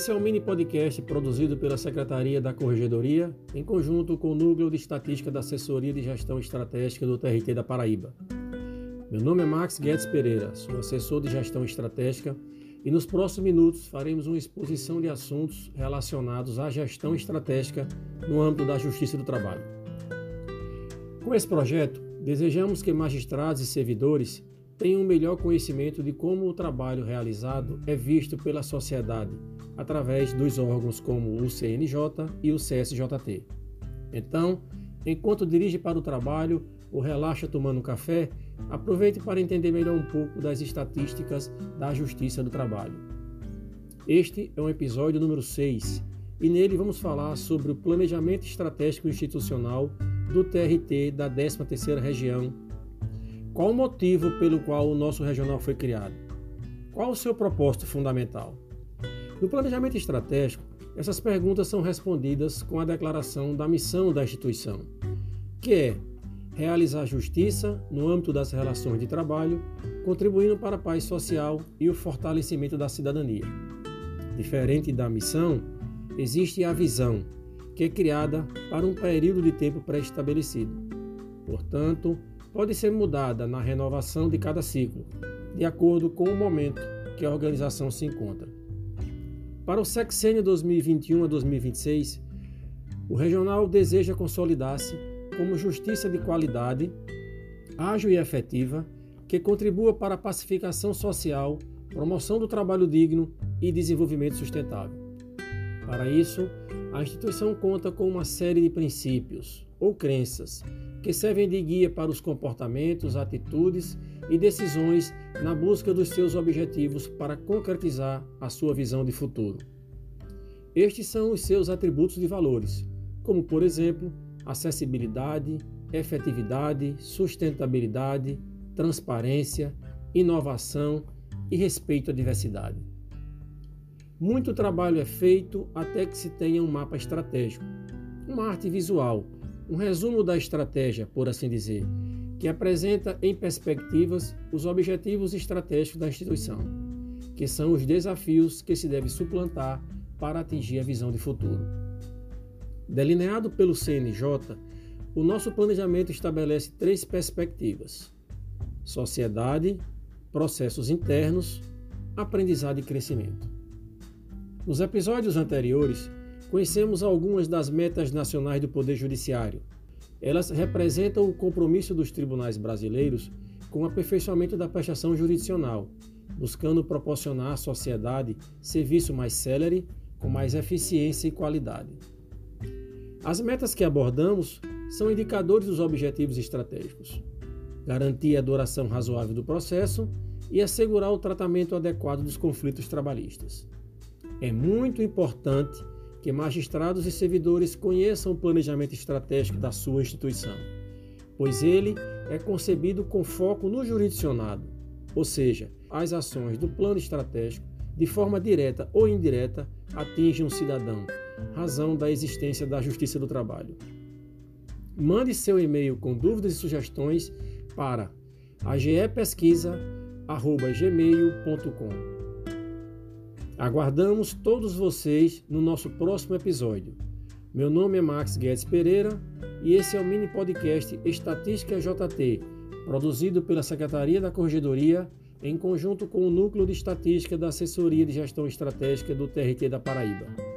Esse é o mini podcast produzido pela Secretaria da Corregedoria, em conjunto com o Núcleo de Estatística da Assessoria de Gestão Estratégica do TRT da Paraíba. Meu nome é Max Guedes Pereira, sou assessor de Gestão Estratégica e nos próximos minutos faremos uma exposição de assuntos relacionados à gestão estratégica no âmbito da Justiça do Trabalho. Com esse projeto, desejamos que magistrados e servidores tenham um melhor conhecimento de como o trabalho realizado é visto pela sociedade através dos órgãos como o CNJ e o CSJT. Então, enquanto dirige para o trabalho ou relaxa tomando café, aproveite para entender melhor um pouco das estatísticas da Justiça do Trabalho. Este é um episódio número 6 e nele vamos falar sobre o planejamento estratégico institucional do TRT da 13ª região qual o motivo pelo qual o nosso regional foi criado? Qual o seu propósito fundamental? No planejamento estratégico, essas perguntas são respondidas com a declaração da missão da instituição, que é realizar justiça no âmbito das relações de trabalho, contribuindo para a paz social e o fortalecimento da cidadania. Diferente da missão, existe a visão, que é criada para um período de tempo pré-estabelecido. Portanto, pode ser mudada na renovação de cada ciclo, de acordo com o momento que a organização se encontra. Para o sexênio 2021 a 2026, o regional deseja consolidar-se como justiça de qualidade, ágil e efetiva, que contribua para a pacificação social, promoção do trabalho digno e desenvolvimento sustentável. Para isso, a instituição conta com uma série de princípios ou crenças que servem de guia para os comportamentos, atitudes e decisões na busca dos seus objetivos para concretizar a sua visão de futuro. Estes são os seus atributos de valores, como, por exemplo, acessibilidade, efetividade, sustentabilidade, transparência, inovação e respeito à diversidade. Muito trabalho é feito até que se tenha um mapa estratégico, uma arte visual um resumo da estratégia, por assim dizer, que apresenta em perspectivas os objetivos estratégicos da instituição, que são os desafios que se deve suplantar para atingir a visão de futuro. Delineado pelo CNJ, o nosso planejamento estabelece três perspectivas: sociedade, processos internos, aprendizado e crescimento. Nos episódios anteriores, Conhecemos algumas das metas nacionais do Poder Judiciário. Elas representam o compromisso dos tribunais brasileiros com o aperfeiçoamento da prestação jurisdicional, buscando proporcionar à sociedade serviço mais célere, com mais eficiência e qualidade. As metas que abordamos são indicadores dos objetivos estratégicos: garantir a duração razoável do processo e assegurar o tratamento adequado dos conflitos trabalhistas. É muito importante que magistrados e servidores conheçam o planejamento estratégico da sua instituição, pois ele é concebido com foco no jurisdicionado, ou seja, as ações do plano estratégico, de forma direta ou indireta, atingem um cidadão, razão da existência da Justiça do Trabalho. Mande seu e-mail com dúvidas e sugestões para agepesquisa.gmail.com Aguardamos todos vocês no nosso próximo episódio. Meu nome é Max Guedes Pereira e esse é o mini podcast Estatística JT, produzido pela Secretaria da Corregedoria em conjunto com o Núcleo de Estatística da Assessoria de Gestão Estratégica do TRT da Paraíba.